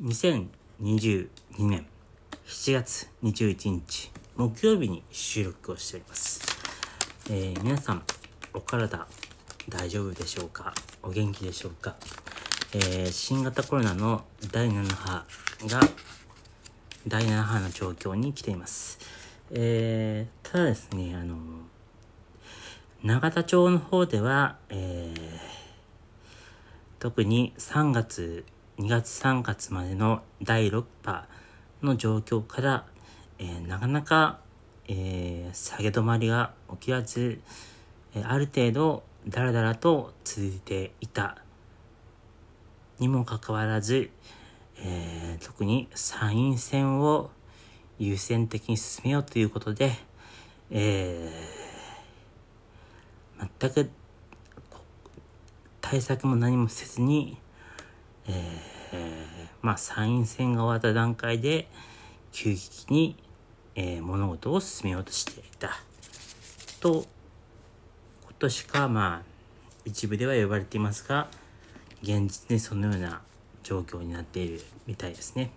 2022年7月21日木曜日に収録をしております。えー皆さん、お体大丈夫でしょうか？お元気でしょうか、えー新型コロナの第7波が第7波の状況に来ています。えーただですね、あの、永田町の方では、えー特に3月、2月3月までの第6波の状況から、えーなかなか、えー下げ止まりが起きらず、えーある程度だらだらと続いていた。にもかかわらず、えー特に参院選を優先的に進めようということで、えー全く対策も何もせずに、えーまあ参院選が終わった段階で急激に、えー物事を進めようとしていたとことしかまあ一部では呼ばれていますが現実にそのような状況になっているみたいですね。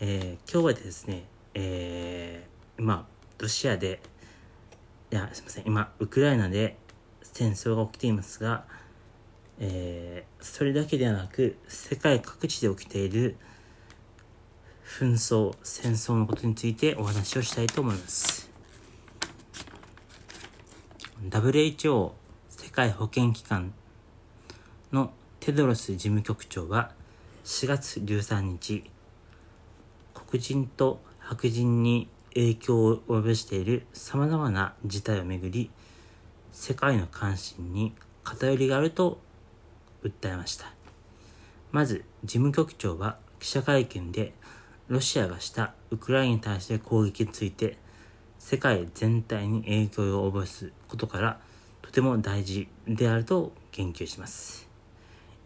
えー今日はですね、えー今ロシアでいやすいません今ウクライナで戦争が起きていますが、えーそれだけではなく世界各地で起きている紛争戦争のことについてお話をしたいと思います。WHO 世界保健機関のテドロス事務局長は4月13日黒人と白人に影響を及ぼしている様々な事態をめぐり世界の関心に偏りがあると訴えました。まず事務局長は記者会見でロシアがしたウクライナに対して攻撃について世界全体に影響を及ぼすことからとても大事であると言及します。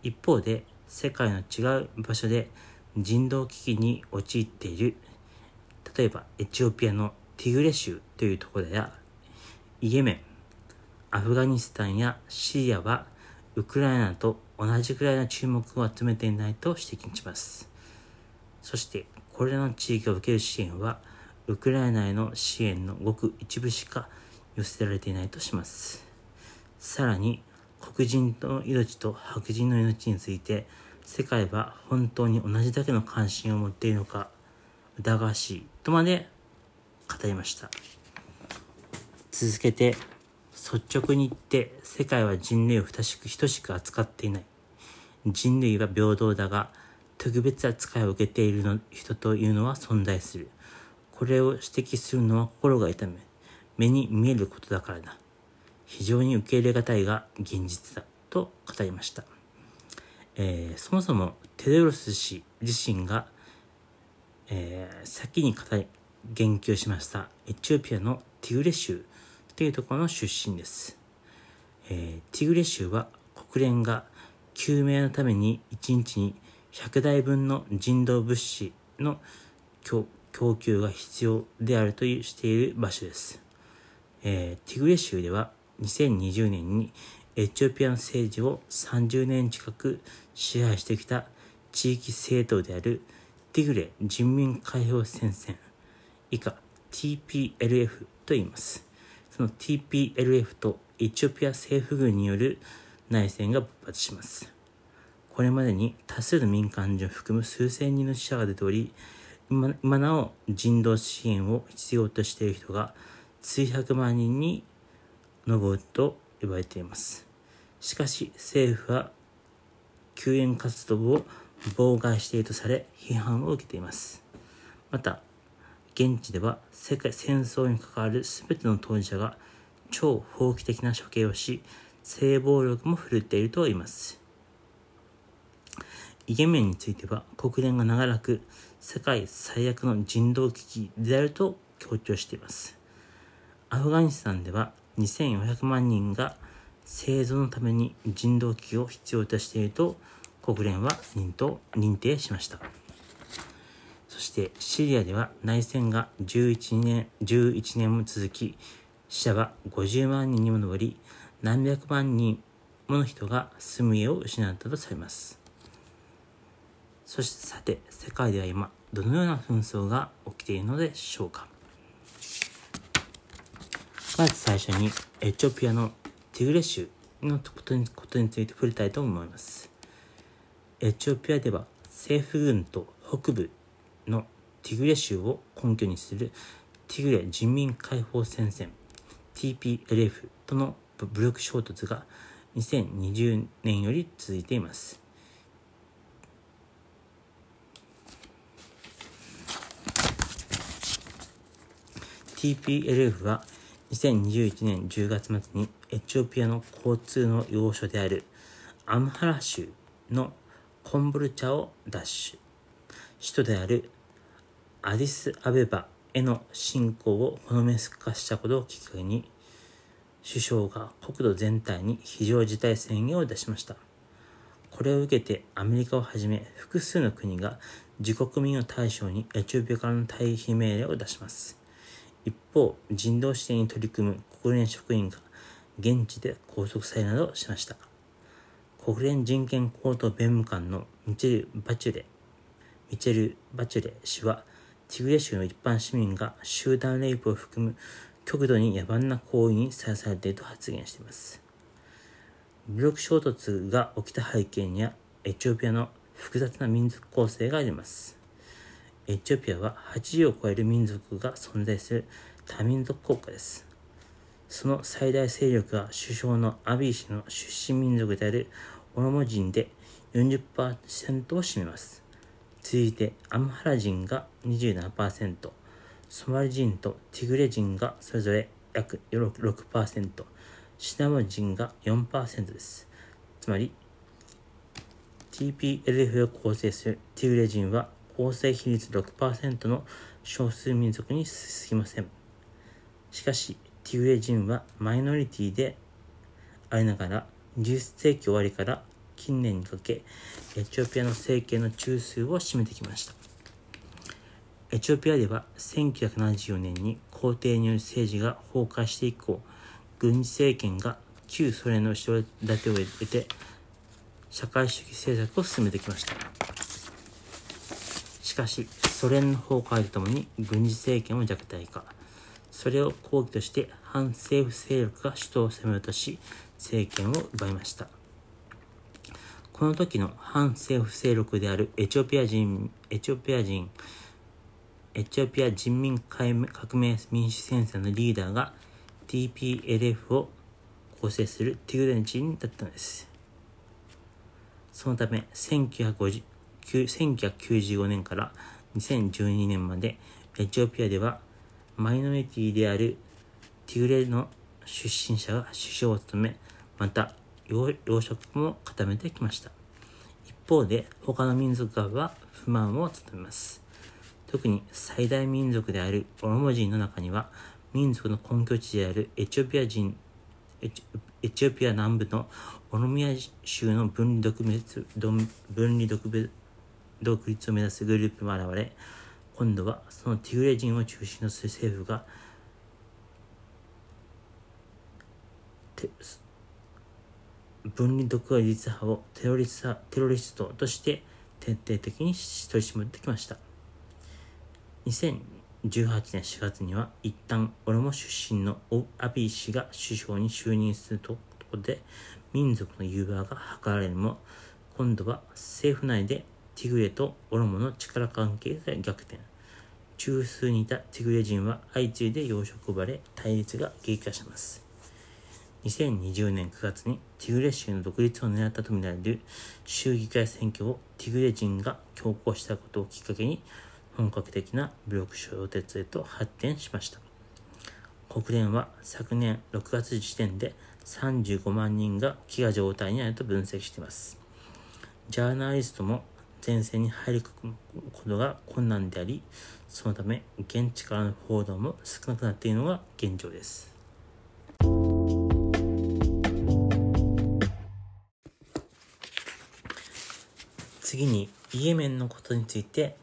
一方で世界の違う場所で人道危機に陥っている例えばエチオピアのティグレ州というところやイエメンアフガニスタンやシリアはウクライナと同じくらいの注目を集めていないと指摘します。そしてこれらの地域を受ける支援はウクライナへの支援のごく一部しか寄せられていないとします。さらに黒人の命と白人の命について世界は本当に同じだけの関心を持っているのか疑わしいとまで語りました。続けて率直に言って世界は人類を等しく等しく扱っていない。人類は平等だが特別扱いを受けているの人というのは存在する。これを指摘するのは心が痛め目に見えることだからだ。非常に受け入れがたいが現実だと語りました、えーそもそもテドロス氏自身が、えー先に語り言及しましたエチオピアのティグレ州というところの出身です、えーティグレ州は国連が救命のために1日に100台分の人道物資の供給が必要であるというしている場所です、えーティグレ州では2020年にエチオピアの政治を30年近く支配してきた地域政党であるティグレ人民解放戦線以下 TPLF と言います。の TPLF とエチオピア政府軍による内戦が勃発します。これまでに多数の民間人を含む数千人の死者が出ており今今なお人道支援を必要としている人が数百万人に上ると言われています。しかし政府は救援活動を妨害しているとされ批判を受けています。また現地では世界戦争に関わる全ての当事者が超法規的な処刑をし性暴力も振るっていると言います。イエメンについては国連が長らく世界最悪の人道危機であると強調しています。アフガニスタンでは2400万人が生存のために人道危機を必要としていると国連は認定しました。してシリアでは内戦が11年 ,11 年も続き死者は50万人にも上り何百万人もの人が住む家を失ったとされますそしてさて、世界では今、どのような紛争が起きているのでしょうか。まず最初に、エチオピアのティグレ州のことにことについて触れたいと思います。エチオピアでは政府軍と北部のティグレ州を根拠にするティグレ人民解放戦線 TPLF との武力衝突が2020年より続いています。TPLF は2021年10月末にエチオピアの交通の要所であるアムハラ州のコンボルチャを奪取。首都であるアディス・アベバへの侵攻をほのめかしたことをきっかけに、首相が国土全体に非常事態宣言を出しました。これを受けてアメリカをはじめ複数の国が自国民を対象にエチオピアからの退避命令を出します。一方、人道支援に取り組む国連職員が現地で拘束されなどしました。国連人権高等弁務官のミチェル・バチュレ、ミチェル・バチュレ氏は、ティグレ州の一般市民が集団レイプを含む極度に野蛮な行為にさらされていると発言しています。武力衝突が起きた背景には、エチオピアの複雑な民族構成があります。エチオピアは80を超える民族が存在する多民族国家です。その最大勢力が首相のアビー氏の出身民族であるオロモ人で40%を占めます。続いてアムハラ人が27%、ソマリ人とティグレ人がそれぞれ約6%、シナモン人が4%です。つまり、TPLF を構成するティグレ人は構成比率6%の少数民族に過ぎません。しかし、ティグレ人はマイノリティでありながら、20世紀終わりから近年にかけ、エチオピアの政権の中枢を占めてきました。エチオピアでは1974年に皇帝による政治が崩壊して以降、軍事政権が旧ソ連の後ろ盾を得て、社会主義政策を進めてきました。しかし、ソ連の崩壊とともに軍事政権を弱体化。それを抗議として反政府勢力が首都を攻め落とし、政権を奪いました。この時の反政府勢力であるエチオピア人、エチオピア人、エチオピア人民革命民主戦線のリーダーが TPLF を構成するティグレン人だったのです。そのため1995年から2012年までエチオピアではマイノリティであるティグレの出身者が首相を務め、また養殖も固めてきました。一方で他の民族側は不満を務めます。特に最大民族であるオロモ人の中には民族の根拠地であるエチオピア人エチオピア南部のオロミア州の分離独立分離独立を目指すグループも現れ今度はそのティグレ人を中心とする政府が分離独立派をテロリステロリストとして徹底的に取り締まってきました。2018年4月には一旦オロモ出身のオアビー氏が首相に就任するところで民族の融和が図られるも今度は政府内でティグレとオロモの力関係が逆転中枢にいたティグレ人は相次いで養殖を奪われ対立が激化します2020年9月にティグレ州の独立を狙ったとみられる州議会選挙をティグレ人が強行したことをきっかけに本格的な武力衝突へと発展しました。国連は昨年6月時点で35万人が飢餓状態にあると分析しています。ジャーナリストも前線に入り込むことが困難でありそのため現地からの報道も少なくなっているのが現状です。次にイエメンのことについて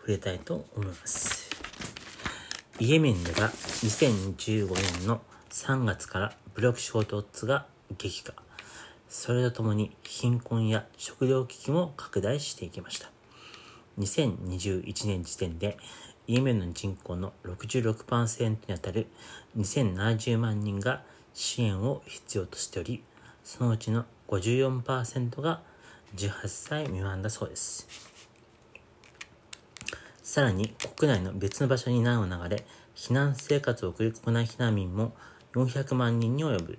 触れたいと思います。イエメンでは2015年の3月から武力衝突が激化。それとともに貧困や食糧危機も拡大していきました。2021年時点でイエメンの人口の66%にあたる2070万人が支援を必要としており、そのうちの54%が18歳未満だそうです。さらに国内の別の場所に難を流れ、避難生活を送る国内避難民も400万人に及ぶ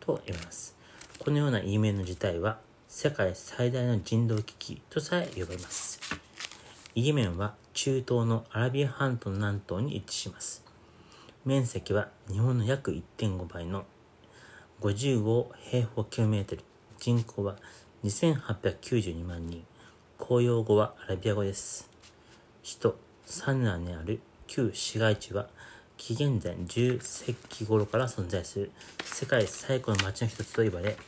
と言われます。このような E メンの事態は世界最大の人道危機とさえ呼ばれます。イエメンは中東のアラビア半島の南東に位置します。面積は日本の約1.5倍の55平方キロメートル。人口は2892万人。公用語はアラビア語です。首都サンナにある旧市街地は紀元前10世紀頃から存在する世界最古の町の一つと言われ、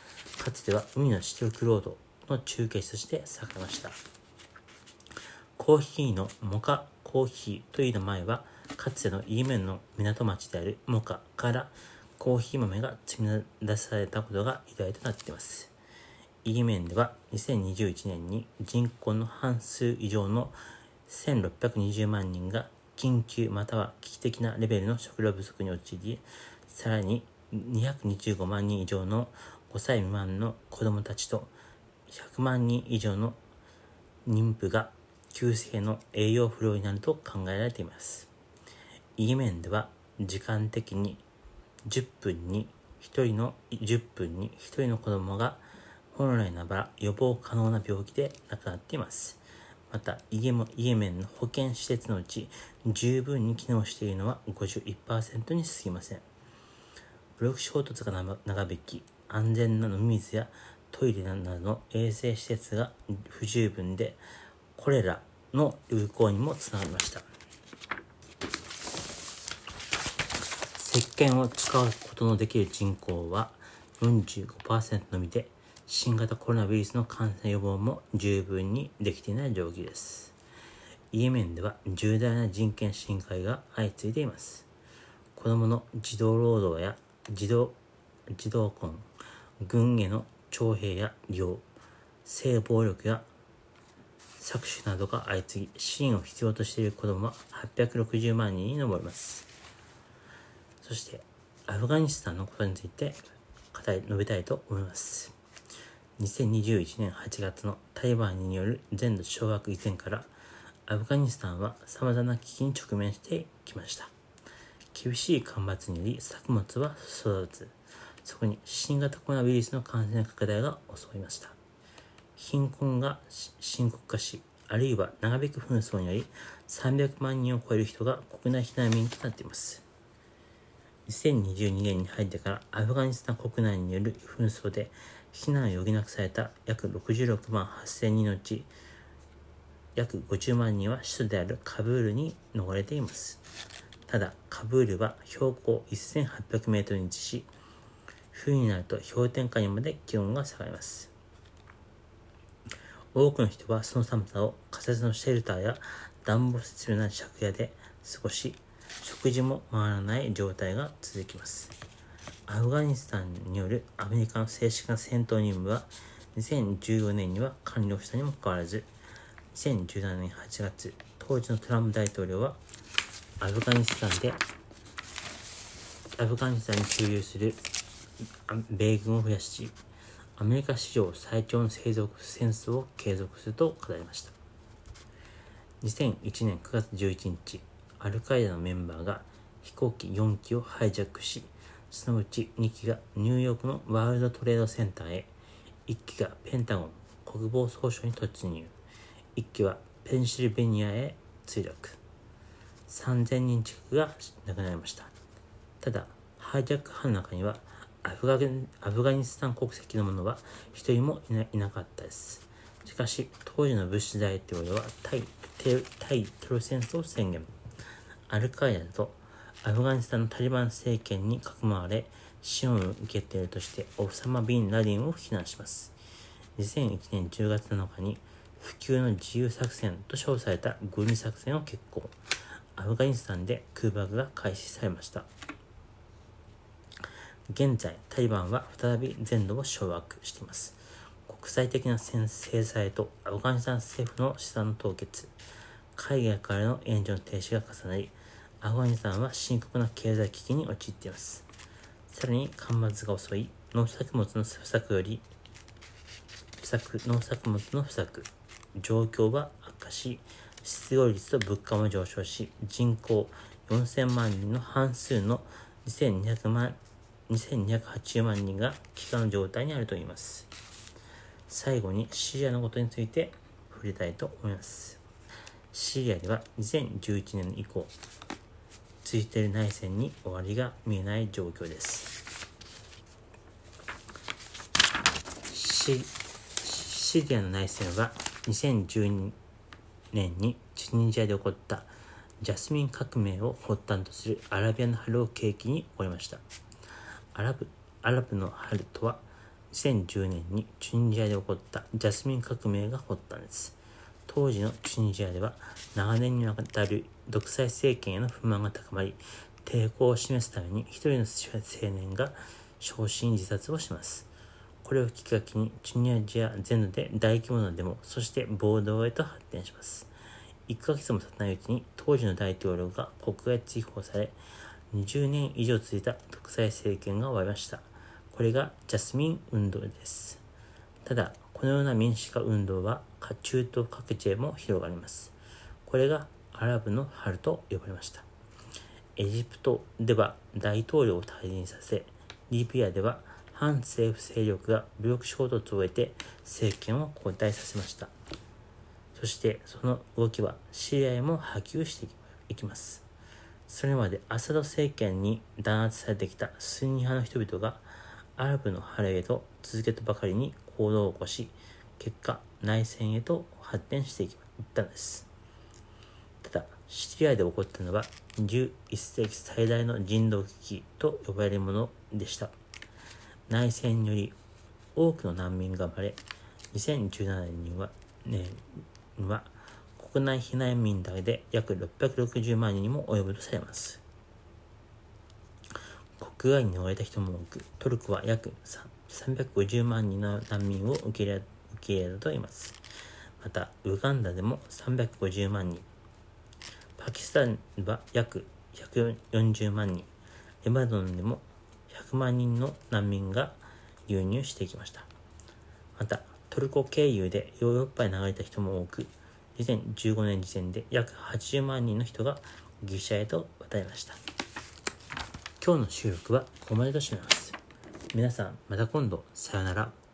かつては海のシルクロードの中継地として栄えました。コーヒーのモカコーヒーという名前は、かつてのイエメンの港町であるモカからコーヒー豆が積み出されたことが由来となっています。イエメンでは2021年に人口の半数以上の1620万人が緊急または危機的なレベルの食料不足に陥り、さらに225万人以上の5歳未満の子供たちと100万人以上の妊婦が急性の栄養不良になると考えられています。イエメンでは時間的に10分に1人の10分に1人の子供が本来ならば予防可能な病気で亡くなっています。またイエメンの保健施設のうち十分に機能しているのは51%に過ぎません。ブロック衝突が長引き、安全な飲み水やトイレなどの衛生施設が不十分でコレラの流行にもつながりました。石鹸を使うことのできる人口は45%のみで、新型コロナウイルスの感染予防も十分にできていない状況です。イエメンでは重大な人権侵害が相次いでいます。子供の児童労働や児童、児童婚、軍への徴兵や利用、性暴力や搾取などが相次ぎ、支援を必要としている子供は860万人に上ります。そして、アフガニスタンのことについて語り述べたいと思います。2021年8月のタリバンによる全土掌握以前から、アフガニスタンは様々な危機に直面してきました。厳しい干ばつにより作物は育つ。そこに新型コロナウイルスの感染拡大が襲いました。貧困が深刻化し、あるいは長引く紛争により300万人を超える人が国内避難民となっています。2022年に入ってからアフガニスタン国内による紛争で避難を余儀なくされた約66万8000人のうち約50万人は首都であるカブールに逃れています。ただ、カブールは標高1800メートルに位置し、冬になると氷点下にまで気温が下がります。多くの人はその寒さを仮設のシェルターや暖房設備な借家で過ごし、食事も回らない状態が続きます。アフガニスタンによるアメリカの正式な戦闘任務は2014年には完了したにもかかわらず、2017年8月、当時のトランプ大統領はアフガニスタンで、アフガニスタンに駐留する米軍を増やし、アメリカ史上最長の生存戦争を継続すると語りました。2001年9月11日、アルカイダのメンバーが飛行機4機をハイジャックし、そのうち2機がニューヨークのワールドトレードセンターへ、1機がペンタゴン国防総省に突入、1機はペンシルベニアへ墜落。3000人近くが亡くなりました。ただ、ハイジャック犯の中にはアフガアフガニスタン国籍の者は一人もいなかったです。しかし、当時のブッシュ大統領は対対テロ戦争を宣言。アルカイダとアフガニスタンのタリバン政権にかくまわれ、支援を受けているとしてオフサマ・ビン・ラディンを非難します。2001年10月7日に普及の自由作戦と称された軍事作戦を決行。アフガニスタンで空爆が開始されました。現在、タリバンは再び全土を掌握しています。国際的な制裁とアフガニスタン政府の資産凍結、海外からの援助の停止が重なり、アフガニスタンは深刻な経済危機に陥っています。さらに、干ばつが遅い農作物の不作より、不作農作物の不作、状況は悪化し、失業率と物価も上昇し、人口4000万人の半数の2200万2280万人が飢餓の状態にあるといいます。最後にシリアのことについて触れたいと思います。シリアでは2011年以降、続いてる内戦に終わりが見えない状況です。シリアの内戦は2012年にチュニジアで起こったジャスミン革命を発端とするアラビアの春を契機に起こりました。アラブアラブの春とは2010年にチュニジアで起こったジャスミン革命が発端です。当時のチュニジアでは長年にわたる独裁政権への不満が高まり、抵抗を示すために一人の青年が焼身自殺をします。これをきっかけにチュニアジア全土で大規模なデモ、そして暴動へと発展します。1ヶ月も経たないうちに当時の大統領が国外追放され、20年以上続いた独裁政権が終わりました。これがジャスミン運動です。ただ、このような民主化運動は中東各地へも広がります。これがアラブの春と呼ばれました。エジプトでは大統領を退任させ、リビアでは反政府勢力が武力衝突を終えて政権を交代させました。そしてその動きはシリアへも波及していきます。それまでアサド政権に弾圧されてきたスンニ派の人々がアラブの晴れへと続けたばかりに行動を起こし、結果内戦へと発展していったんです。シリアで起こったのは11世紀最大の人道危機と呼ばれるものでした。内戦により多くの難民が生まれ、2017年には、ね、は国内避難民だけで約660万人にも及ぶとされます。国外に逃れた人も多く、トルコは約350万人の難民を受け入れ受け入れたといいます。また、ウガンダでも350万人、パキスタンは約140万人、レバノンでも100万人の難民が流入してきました。また、トルコ経由でヨーロッパへ流れた人も多く、2015年時点で約80万人の人がギリシャへと渡りました。今日の収録はここまでとします。皆さん、また今度、さよなら。